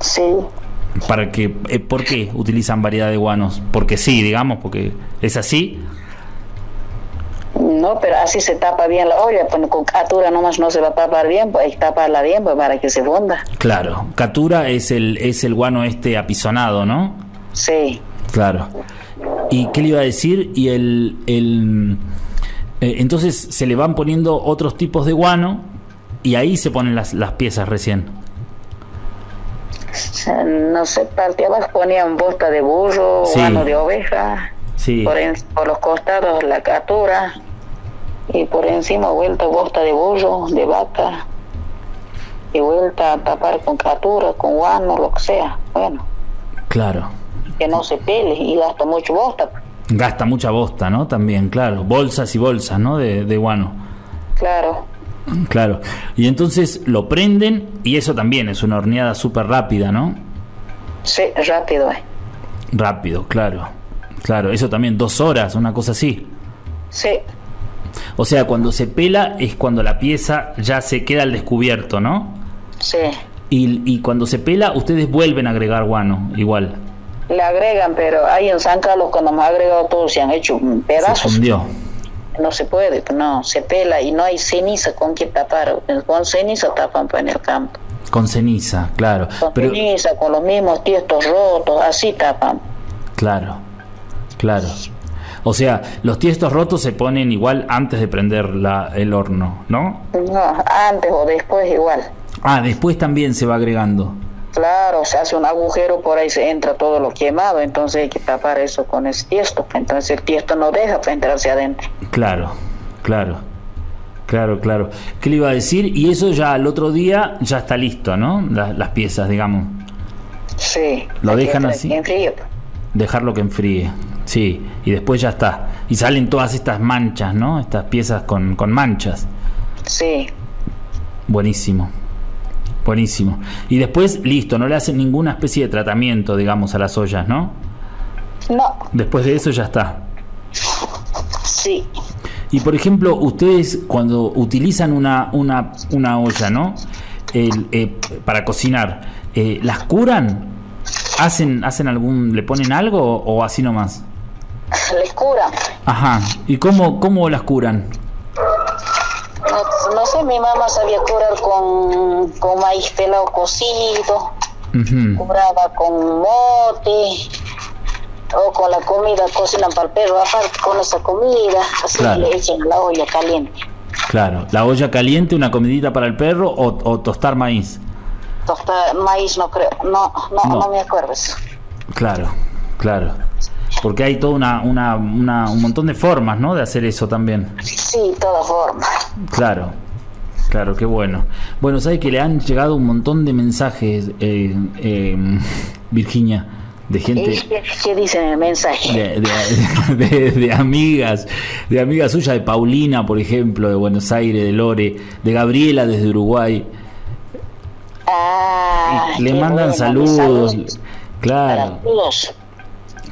Sí, Para que eh, ¿por qué utilizan variedad de guanos? Porque sí, digamos, porque es así. No, pero así se tapa bien la olla, pues con catura nomás no se va a tapar bien, pues hay que taparla bien pues, para que se funda. Claro, catura es el, es el guano este apisonado, ¿no? Sí. Claro. ¿Y qué le iba a decir? Y el, el eh, entonces se le van poniendo otros tipos de guano y ahí se ponen las, las piezas recién. No sé, parte abajo ponían bosta de burro, Sí. guano de oveja, Sí. por, en- por los costados la catura y por encima vuelta bosta de burro, de vaca y vuelta a tapar con catura, con guano, lo que sea. Bueno, Claro. que no se pele y gasta mucho bosta. Gasta mucha bosta, ¿no? También, claro. Bolsas y bolsas, ¿no? De, de guano. Claro, Claro. Y entonces lo prenden y eso también es una horneada súper rápida, ¿no? sí, rápido. eh. Rápido, claro. Claro, eso también, dos horas, una cosa así. Sí, O sea, cuando se pela es cuando la pieza ya se queda al descubierto, ¿no? sí. Y, y cuando se pela, ustedes vuelven a agregar guano, igual. Le agregan, pero ahí en San Carlos cuando ha agregado todo se han hecho Se pedazos. fundió. No se puede, pues no, se pela y no hay ceniza con que tapar. Con ceniza tapan pues, en el campo. Con ceniza, claro. Con Pero, ceniza, con los mismos tiestos rotos, así tapan. claro, claro. O sea, los tiestos rotos se ponen igual antes de prender la, el horno, ¿no? No, antes o después igual. Ah, después también se va agregando. Claro, se hace un agujero, por ahí se entra todo lo quemado, entonces hay que tapar eso con ese tiesto. Entonces el tiesto no deja entrarse adentro. Claro, claro, claro, claro. ¿Qué le iba a decir? Y eso ya al otro día ya está listo, ¿no? La- las piezas, digamos. Sí. Lo dejan así. En frío. Dejarlo que enfríe. Sí, y después ya está. Y salen todas estas manchas, ¿no? Estas piezas con, con manchas. Sí. Buenísimo. Buenísimo. Y después, listo, no le hacen ninguna especie de tratamiento, digamos, a las ollas, ¿no? No, Después de eso ya está. sí. Y por ejemplo, ustedes cuando utilizan una, una, una olla, ¿no? El, eh, para cocinar, eh, ¿las curan? ¿Hacen, ¿Hacen algún, le ponen algo o, o así nomás? Les curan. Ajá. ¿Y cómo, cómo las curan? Mi mamá sabía curar con, con maíz pelado cocido, Ujú. curaba con mote, o con la comida, cocinan para el perro, aparte con esa comida, así Claro. le echan a la olla caliente. Claro. ¿La olla caliente, una comidita para el perro o, o tostar maíz? Tostar maíz no creo, no, no, No. no, me acuerdo eso. Claro, claro. Porque hay toda una, una, una- un montón de formas, ¿no? De hacer eso también. Sí, todas formas. Claro, claro, qué bueno. Bueno, sabes que le han llegado un montón de mensajes, eh, eh, Virginia, de ¿Y gente, qué, qué dice en el mensaje? de, de- de- de amigas, de amigas suyas, de Paulina, por ejemplo, de Buenos Aires, de Lore, de Gabriela desde Uruguay. Ah, le mandan saludos. saludos Claro,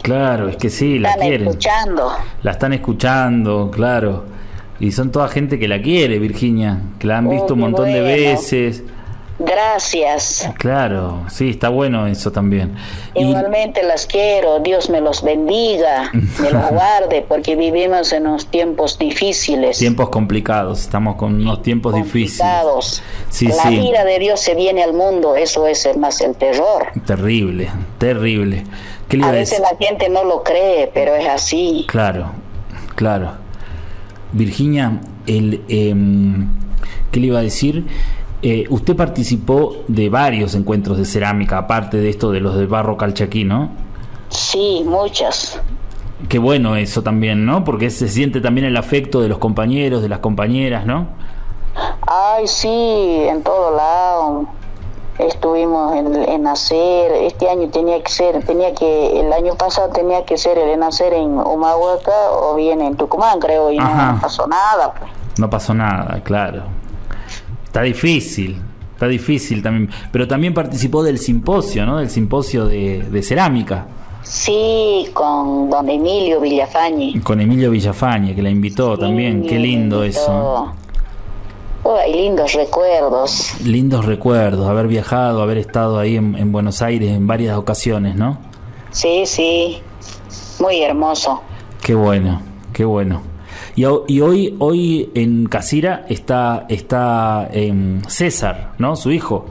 claro, es que sí, la Están quieren. escuchando. La están escuchando, claro. Y son toda gente que la quiere, Virginia, que la han Oh, visto un qué montón de bueno. veces. Gracias. Claro, sí, está bueno eso también. Y, Igualmente las quiero, Dios me los bendiga, me los guarde, porque vivimos en unos tiempos difíciles, tiempos complicados, estamos con unos tiempos difíciles. complicados. Sí, la sí. ira de Dios se viene al mundo, eso es más el terror. Terrible, terrible. ¿Qué A veces la gente no lo cree, pero es así. Claro, claro. Virginia, el, em, ¿qué le iba a decir? Eh, usted participó de varios encuentros de cerámica, aparte de esto de los de barro calchaquí, ¿no? Sí, muchas. Qué bueno eso también, ¿no? Porque se siente también el afecto de los compañeros, de las compañeras, ¿no? Ay, sí, en todo lado. Estuvimos en, en hacer, este año tenía que ser, tenía que, el año pasado tenía que ser el en hacer en Humahuaca o bien en Tucumán, creo, y Ajá. no pasó nada. Pues. No pasó nada, claro. Está difícil, está difícil también. Pero también participó del simposio, ¿no? Del simposio de, de cerámica, Sí, con don Emilio Villafañe. con Emilio Villafañe, que la invitó también. Qué lindo eso. Oh, hay lindos recuerdos. Lindos recuerdos, haber viajado, haber estado ahí en, en Buenos Aires en varias ocasiones, ¿no? Sí, sí, muy hermoso. Qué bueno, qué bueno. Y hoy, hoy en Casira está, está em, César, ¿no? Su hijo.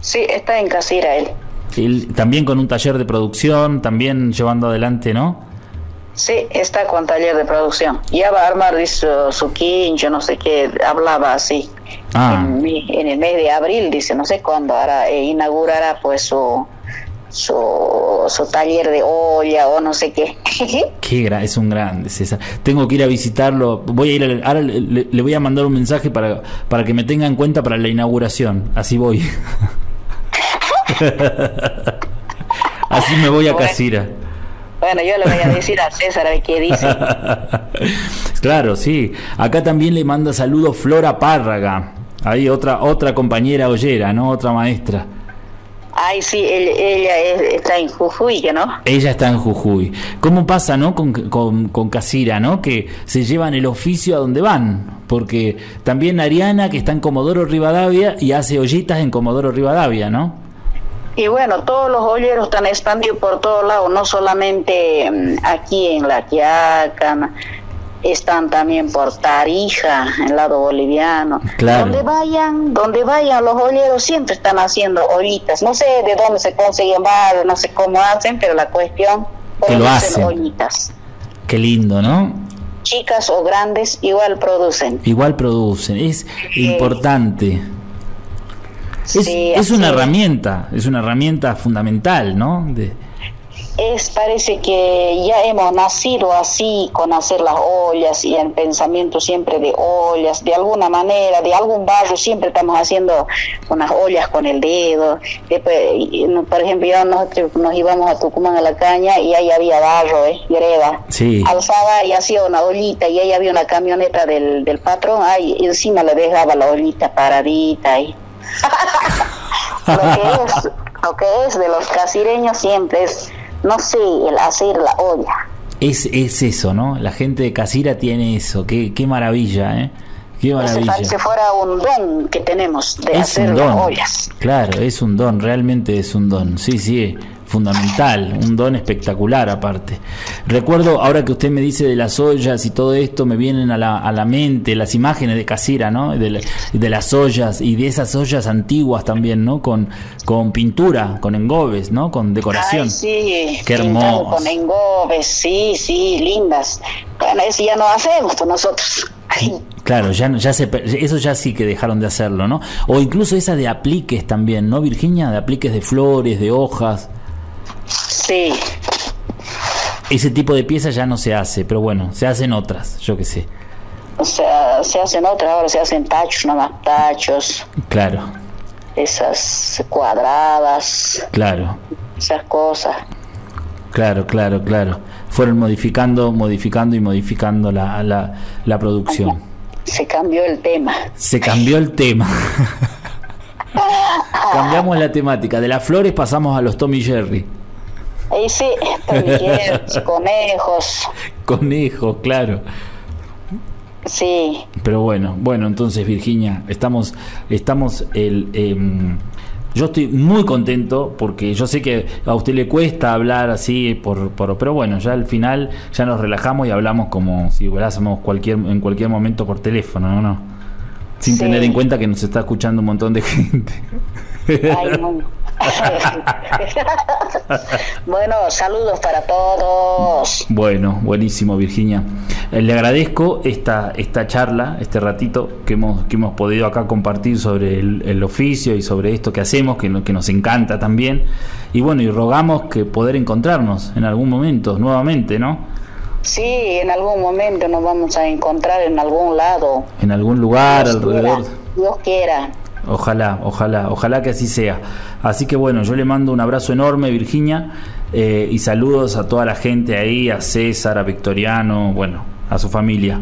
Sí, está en Casira él. Él también con un taller de producción, también llevando adelante, ¿no? Sí, está con taller de producción. Ya va a armar dice, su quincho, no sé qué, hablaba así. Ah. En, en el mes de abril, dice, no sé cuándo hará, eh, inaugurará pues su, su, su taller de olla o no sé qué. Qué gra- es un grande César. Tengo que ir a visitarlo. Voy a ir a- ahora le, le- le voy a mandar un mensaje para, para que me tenga en cuenta para la inauguración. Así voy. Así me voy a Bueno. Casira. Bueno, yo le voy a decir a César a ver qué dice. claro, sí. Acá también le manda saludos Flora Párraga. Ahí otra otra compañera ollera, ¿no? Otra maestra. Ay, sí, él- ella es- está en Jujuy, ¿no? Ella está en Jujuy. ¿Cómo pasa, no? Con, con, con Casira, ¿no? Que se llevan el oficio a donde van. Porque también Ariana, que está en Comodoro Rivadavia y hace ollitas en Comodoro Rivadavia, ¿no? Y bueno, todos los olleros están expandidos por todos lados, no solamente mm, aquí en La Quiaca, están también por Tarija, en el lado boliviano. Claro. Donde vayan, donde vayan los olleros siempre están haciendo ollitas. No sé de dónde se consiguen barro, no sé cómo hacen, pero la cuestión Que lo hacen. ollitas. Qué lindo, ¿no? Chicas o grandes igual producen. Igual producen. Es importante. Es, Sí, es una es. herramienta, es una herramienta fundamental, ¿no? De- Es, parece que ya hemos nacido así con hacer las ollas y el pensamiento siempre de ollas, de alguna manera, de algún barrio siempre estamos haciendo unas ollas con el dedo. Después, por ejemplo, yo nosotros nos íbamos a Tucumán a la caña y ahí había barro, ¿eh? greda. Sí. Alzaba y hacía una ollita y ahí había una camioneta del, del patrón, ahí encima le dejaba la ollita paradita ahí. Lo que es lo que es de los casireños siempre es no sé el hacer la olla Es, es eso, ¿no? La gente de Casira tiene eso. Qué, qué maravilla, ¿eh? Qué maravilla. parece fuera un don que tenemos de Es hacer un las ollas Claro, es un don, realmente es un don. Sí, sí, fundamental, un don espectacular aparte. Recuerdo, ahora que usted me dice de las ollas y todo esto, me vienen a la, a la mente las imágenes de Casira, ¿no? De, la- de las ollas y de esas ollas antiguas también, ¿no? Con, con pintura, con engobes, ¿no? Con decoración. Ay, sí, Qué pintado hermoso. con engobes, sí, sí, lindas. Bueno, eso ya no hacemos pues nosotros. Ay, Claro, ya, no- ya se, eso ya sí que dejaron de hacerlo, ¿no? O incluso esa de apliques también, ¿no, Virginia? De apliques de flores, de hojas. Sí, Ese tipo de piezas ya no se hace, pero bueno, se hacen otras, yo qué sé. o sea, se hacen otras, ahora se hacen tachos, nomás tachos, Claro, esas cuadradas, claro, esas cosas. claro, claro, claro. Fueron modificando, modificando y modificando la, la, la producción. Se cambió el tema. Se cambió el tema. Cambiamos la temática. De las flores pasamos a los Tommy Jerry. Ahí sí, conejos, Conejos, claro. sí. Pero bueno, bueno, entonces Virginia, estamos, estamos el, em, yo estoy muy contento porque yo sé que a usted le cuesta hablar así, por, por, pero bueno, ya al final ya nos relajamos y hablamos como si hablásemos cualquier, en cualquier momento por teléfono, ¿no? Sin Sí. tener en cuenta que nos está escuchando un montón de gente. Ay, no. bueno, saludos para todos. Bueno, buenísimo Virginia. Eh, Le agradezco esta, esta charla, este ratito que hemos, que hemos podido acá compartir sobre el, el oficio y sobre esto que hacemos, que, que nos encanta también. Y bueno, y rogamos que poder encontrarnos en algún momento nuevamente, ¿no? Sí, en algún momento nos vamos a encontrar en algún lado. En algún lugar Dios quiera, alrededor. Dios quiera. Ojalá, ojalá, ojalá que así sea. Así que bueno, yo le mando un abrazo enorme, Virginia, eh, y saludos a toda la gente ahí, a César, a Victoriano, bueno, a su familia.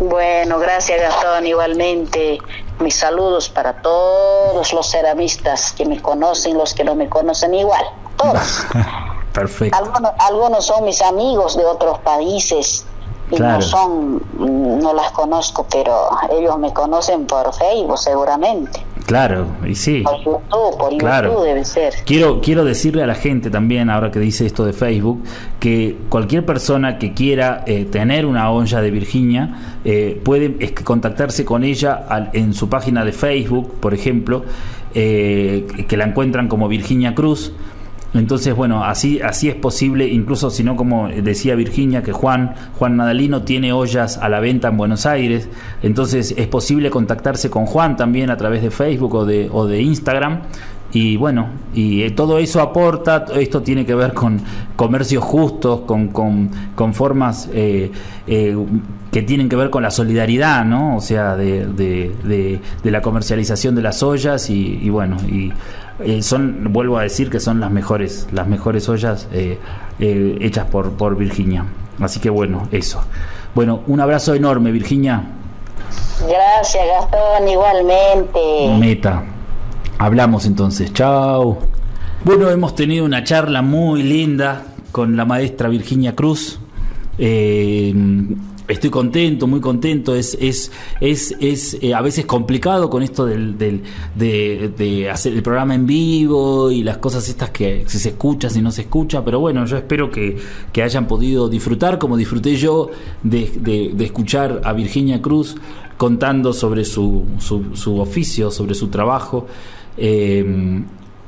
Bueno, gracias Gastón, igualmente. Mis saludos para todos los ceramistas que me conocen, los que no me conocen igual, todos. Perfecto. Algunos, algunos son mis amigos de otros países y Claro. no son, mm, no las conozco, pero ellos me conocen por Facebook seguramente. Claro, y sí. Por YouTube, por Claro. YouTube debe ser. Quiero, quiero decirle a la gente también, ahora que dice esto de Facebook, que cualquier persona que quiera eh, tener una olla de Virginia eh, puede es contactarse con ella al- en su página de Facebook, por ejemplo, eh, que la encuentran como Virginia Cruz. Entonces, bueno, así, así es posible, incluso si no, como decía Virginia, que Juan, Juan Nadalino tiene ollas a la venta en Buenos Aires, entonces es posible contactarse con Juan también a través de Facebook o de, o de Instagram. Y bueno, y eh, todo eso aporta, esto tiene que ver con comercios justos, con, con, con formas eh, eh, que tienen que ver con la solidaridad, ¿no? O sea, de, de, la comercialización de las ollas y bueno, y eh, son, vuelvo a decir que son las mejores, las mejores ollas eh, eh, hechas por, por Virginia. Así que bueno, eso. Bueno, un abrazo enorme, Virginia. Gracias, Gastón, igualmente. Meta. Hablamos entonces. Chao. Bueno, hemos tenido una charla muy linda con la maestra Virginia Cruz. Eh, estoy contento, muy contento. Es, es, es, es eh, a veces complicado con esto del, del- de, hacer el programa en vivo y las cosas estas que si se escucha, si no se escucha. Pero bueno, yo espero que, que hayan podido disfrutar, como disfruté yo, de, de- de escuchar a Virginia Cruz contando sobre su, su, su oficio, sobre su trabajo. Eh,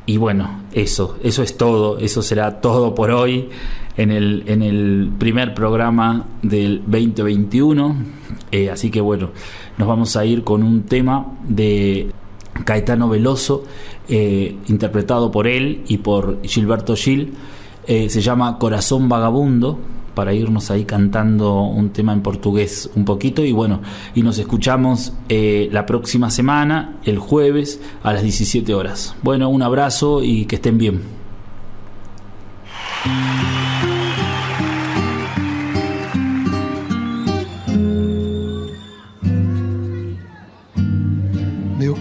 y bueno, eso, eso es todo, eso será todo por hoy en el, en el primer programa del 2021. Eh, así que bueno, nos vamos a ir con un tema de Caetano Veloso, eh, interpretado por él y por Gilberto Gil. Eh, se llama Corazón Vagabundo para irnos ahí cantando un tema en portugués un poquito y bueno, y nos escuchamos la próxima semana, el jueves a las 17 horas. Bueno, un abrazo y que estén bien.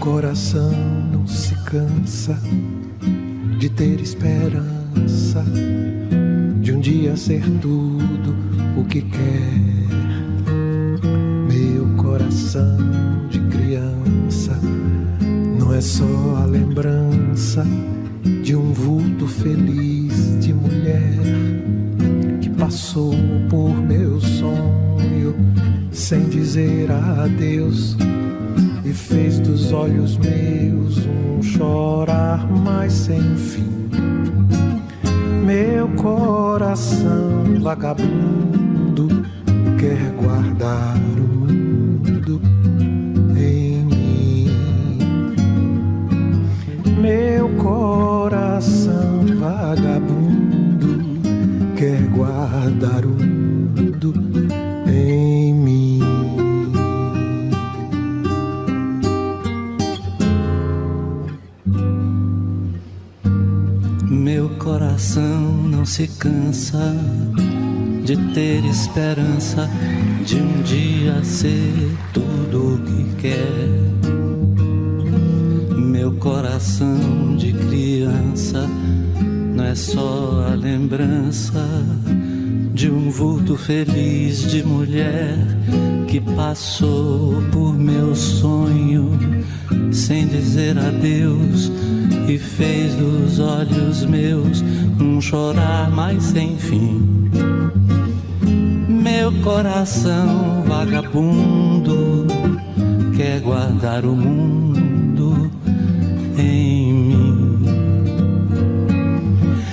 Coração não se cansa de ter esperança de um dia ser tudo o que quer. Meu coração de criança não é só a lembrança de um vulto feliz de mulher que passou por meu sonho sem dizer adeus e fez dos olhos meus um chorar mais sem fim. Meu coração vagabundo quer guardar se cansa de ter esperança de um dia ser tudo o que quer. Meu coração de criança não é só a lembrança de um vulto feliz de mulher que passou por meu sonho sem dizer adeus e fez dos olhos meus um chorar mais sem fim. Meu coração vagabundo quer guardar o mundo em mim.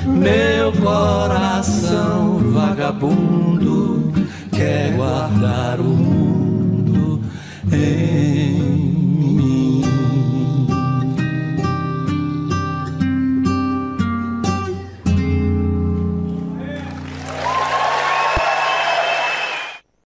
Meu coração vagabundo quer guardar o mundo.